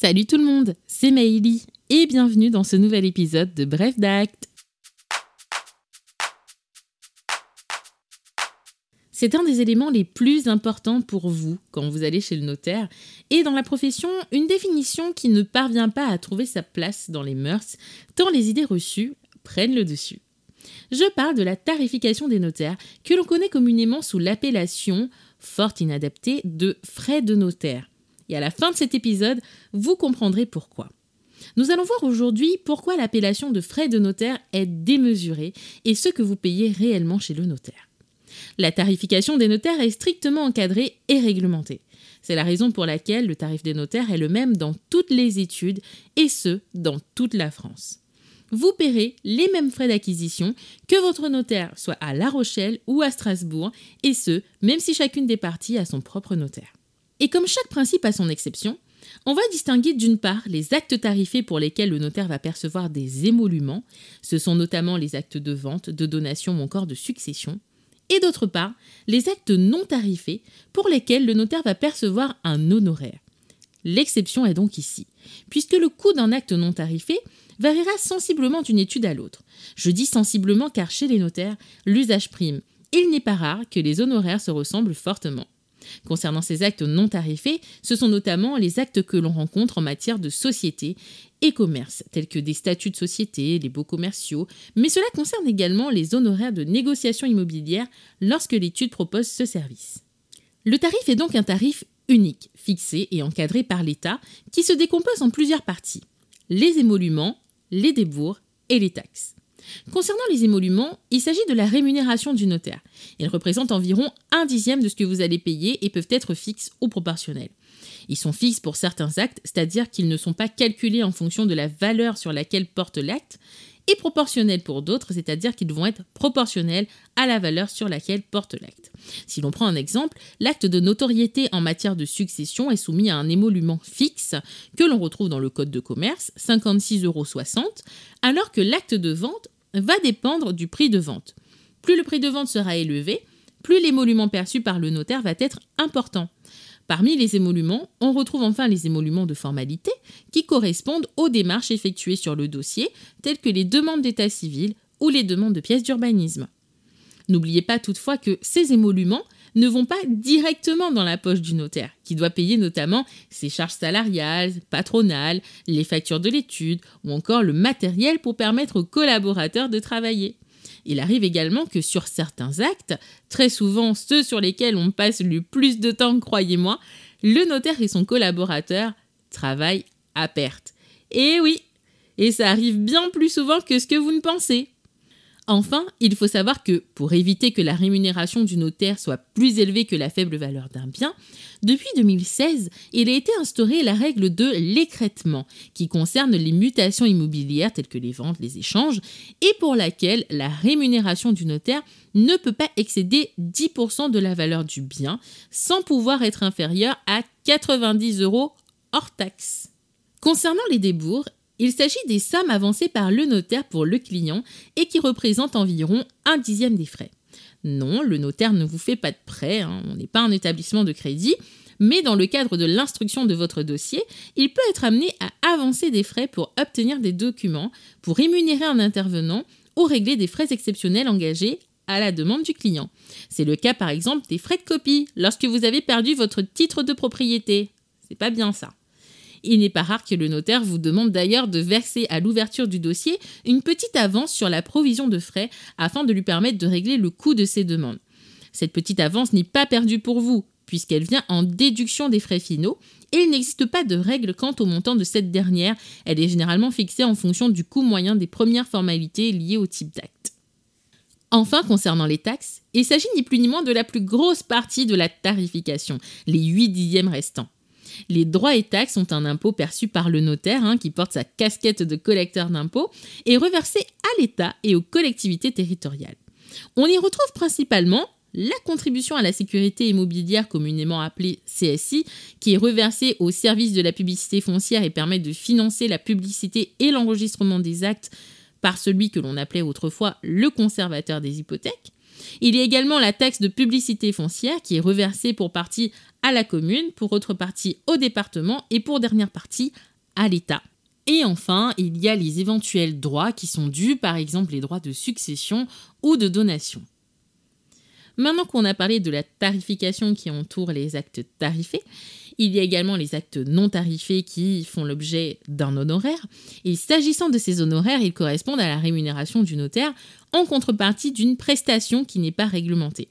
Salut tout le monde, c'est Maëlie et bienvenue dans ce nouvel épisode de Bref d'Acte. C'est un des éléments les plus importants pour vous quand vous allez chez le notaire et dans la profession, une définition qui ne parvient pas à trouver sa place dans les mœurs tant les idées reçues prennent le dessus. Je parle de la tarification des notaires que l'on connaît communément sous l'appellation, fort inadaptée, de frais de notaire. Et à la fin de cet épisode, vous comprendrez pourquoi. Nous allons voir aujourd'hui pourquoi l'appellation de frais de notaire est démesurée et ce que vous payez réellement chez le notaire. La tarification des notaires est strictement encadrée et réglementée. C'est la raison pour laquelle le tarif des notaires est le même dans toutes les études et ce, dans toute la France. Vous paierez les mêmes frais d'acquisition que votre notaire soit à La Rochelle ou à Strasbourg et ce, même si chacune des parties a son propre notaire. Et comme chaque principe a son exception, on va distinguer d'une part les actes tarifés pour lesquels le notaire va percevoir des émoluments, ce sont notamment les actes de vente, de donation ou encore de succession, et d'autre part les actes non tarifés pour lesquels le notaire va percevoir un honoraire. L'exception est donc ici, puisque le coût d'un acte non tarifé variera sensiblement d'une étude à l'autre. Je dis sensiblement car chez les notaires, l'usage prime. Il n'est pas rare que les honoraires se ressemblent fortement. Concernant ces actes non tarifés, ce sont notamment les actes que l'on rencontre en matière de société et commerce, tels que des statuts de société, les baux commerciaux, mais cela concerne également les honoraires de négociation immobilière lorsque l'étude propose ce service. Le tarif est donc un tarif unique, fixé et encadré par l'État, qui se décompose en plusieurs parties les émoluments, les débours et les taxes. Concernant les émoluments, il s'agit de la rémunération du notaire. Ils représentent environ un dixième de ce que vous allez payer et peuvent être fixes ou proportionnels. Ils sont fixes pour certains actes, c'est-à-dire qu'ils ne sont pas calculés en fonction de la valeur sur laquelle porte l'acte, et proportionnels pour d'autres, c'est-à-dire qu'ils vont être proportionnels à la valeur sur laquelle porte l'acte. Si l'on prend un exemple, l'acte de notoriété en matière de succession est soumis à un émolument fixe que l'on retrouve dans le code de commerce, 56,60 euros, alors que l'acte de vente va dépendre du prix de vente. Plus le prix de vente sera élevé, plus l'émolument perçu par le notaire va être important. Parmi les émoluments, on retrouve enfin les émoluments de formalité qui correspondent aux démarches effectuées sur le dossier, telles que les demandes d'état civil ou les demandes de pièces d'urbanisme. N'oubliez pas toutefois que ces émoluments ne vont pas directement dans la poche du notaire, qui doit payer notamment ses charges salariales, patronales, les factures de l'étude ou encore le matériel pour permettre aux collaborateurs de travailler. Il arrive également que sur certains actes, très souvent ceux sur lesquels on passe le plus de temps, croyez-moi, le notaire et son collaborateur travaillent à perte. Et oui, et ça arrive bien plus souvent que ce que vous ne pensez. Enfin, il faut savoir que pour éviter que la rémunération du notaire soit plus élevée que la faible valeur d'un bien, depuis 2016, il a été instauré la règle de l'écrètement, qui concerne les mutations immobilières telles que les ventes, les échanges, et pour laquelle la rémunération du notaire ne peut pas excéder 10% de la valeur du bien, sans pouvoir être inférieure à 90 euros hors taxe. Concernant les débours, il s'agit des sommes avancées par le notaire pour le client et qui représentent environ un dixième des frais. Non, le notaire ne vous fait pas de prêt, hein, on n'est pas un établissement de crédit, mais dans le cadre de l'instruction de votre dossier, il peut être amené à avancer des frais pour obtenir des documents, pour rémunérer un intervenant ou régler des frais exceptionnels engagés à la demande du client. C'est le cas par exemple des frais de copie lorsque vous avez perdu votre titre de propriété. C'est pas bien ça. Il n'est pas rare que le notaire vous demande d'ailleurs de verser à l'ouverture du dossier une petite avance sur la provision de frais afin de lui permettre de régler le coût de ses demandes. Cette petite avance n'est pas perdue pour vous, puisqu'elle vient en déduction des frais finaux, et il n'existe pas de règle quant au montant de cette dernière, elle est généralement fixée en fonction du coût moyen des premières formalités liées au type d'acte. Enfin, concernant les taxes, il s'agit ni plus ni moins de la plus grosse partie de la tarification, les 8 dixièmes restants. Les droits et taxes sont un impôt perçu par le notaire hein, qui porte sa casquette de collecteur d'impôts et reversé à l'État et aux collectivités territoriales. On y retrouve principalement la contribution à la sécurité immobilière communément appelée CSI, qui est reversée au service de la publicité foncière et permet de financer la publicité et l'enregistrement des actes par celui que l'on appelait autrefois le conservateur des hypothèques. Il y a également la taxe de publicité foncière qui est reversée pour partie à la commune, pour autre partie au département et pour dernière partie à l'État. Et enfin, il y a les éventuels droits qui sont dus, par exemple les droits de succession ou de donation. Maintenant qu'on a parlé de la tarification qui entoure les actes tarifés, il y a également les actes non tarifés qui font l'objet d'un honoraire. Et s'agissant de ces honoraires, ils correspondent à la rémunération du notaire en contrepartie d'une prestation qui n'est pas réglementée.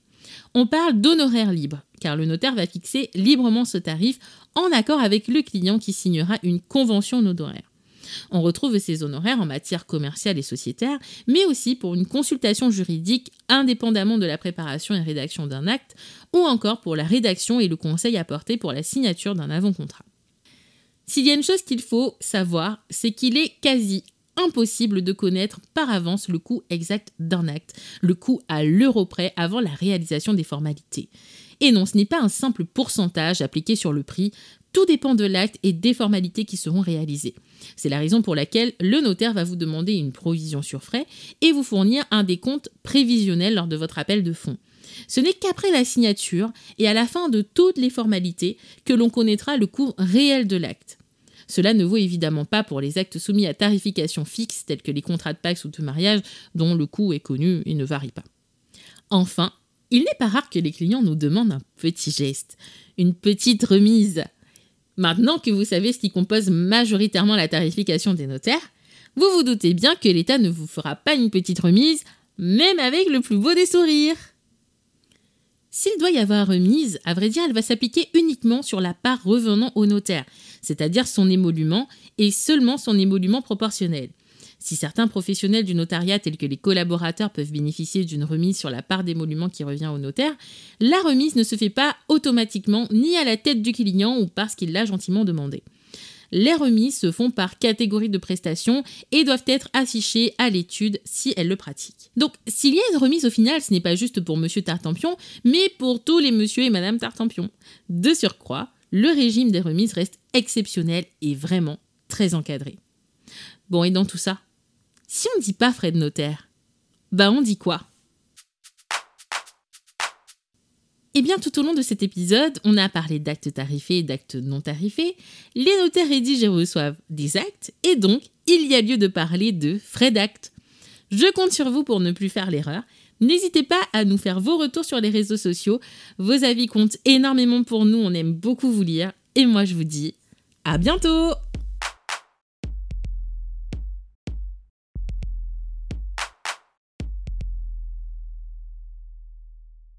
On parle d'honoraires libres, car le notaire va fixer librement ce tarif en accord avec le client qui signera une convention d'honoraires. On retrouve ces honoraires en matière commerciale et sociétaire, mais aussi pour une consultation juridique indépendamment de la préparation et rédaction d'un acte, ou encore pour la rédaction et le conseil apporté pour la signature d'un avant-contrat. S'il y a une chose qu'il faut savoir, c'est qu'il est quasi impossible de connaître par avance le coût exact d'un acte, le coût à l'euro près avant la réalisation des formalités. Et non, ce n'est pas un simple pourcentage appliqué sur le prix, tout dépend de l'acte et des formalités qui seront réalisées. C'est la raison pour laquelle le notaire va vous demander une provision sur frais et vous fournir un décompte prévisionnel lors de votre appel de fonds. Ce n'est qu'après la signature et à la fin de toutes les formalités que l'on connaîtra le coût réel de l'acte. Cela ne vaut évidemment pas pour les actes soumis à tarification fixe tels que les contrats de Pax ou de mariage dont le coût est connu et ne varie pas. Enfin, il n'est pas rare que les clients nous demandent un petit geste, une petite remise. Maintenant que vous savez ce qui compose majoritairement la tarification des notaires, vous vous doutez bien que l'État ne vous fera pas une petite remise, même avec le plus beau des sourires. S'il doit y avoir remise, à vrai dire, elle va s'appliquer uniquement sur la part revenant au notaire, c'est-à-dire son émolument et seulement son émolument proportionnel. Si certains professionnels du notariat, tels que les collaborateurs, peuvent bénéficier d'une remise sur la part d'émolument qui revient au notaire, la remise ne se fait pas automatiquement ni à la tête du client ou parce qu'il l'a gentiment demandé. Les remises se font par catégorie de prestations et doivent être affichées à l'étude si elle le pratique. Donc, s'il y a une remise au final, ce n'est pas juste pour Monsieur Tartampion, mais pour tous les Monsieur et Madame Tartampion. De surcroît, le régime des remises reste exceptionnel et vraiment très encadré. Bon, et dans tout ça, si on ne dit pas frais de notaire, bah on dit quoi? Eh bien, tout au long de cet épisode, on a parlé d'actes tarifés et d'actes non tarifés. Les notaires rédigent et reçoivent des actes, et donc, il y a lieu de parler de frais d'acte. Je compte sur vous pour ne plus faire l'erreur. N'hésitez pas à nous faire vos retours sur les réseaux sociaux. Vos avis comptent énormément pour nous, on aime beaucoup vous lire. Et moi, je vous dis à bientôt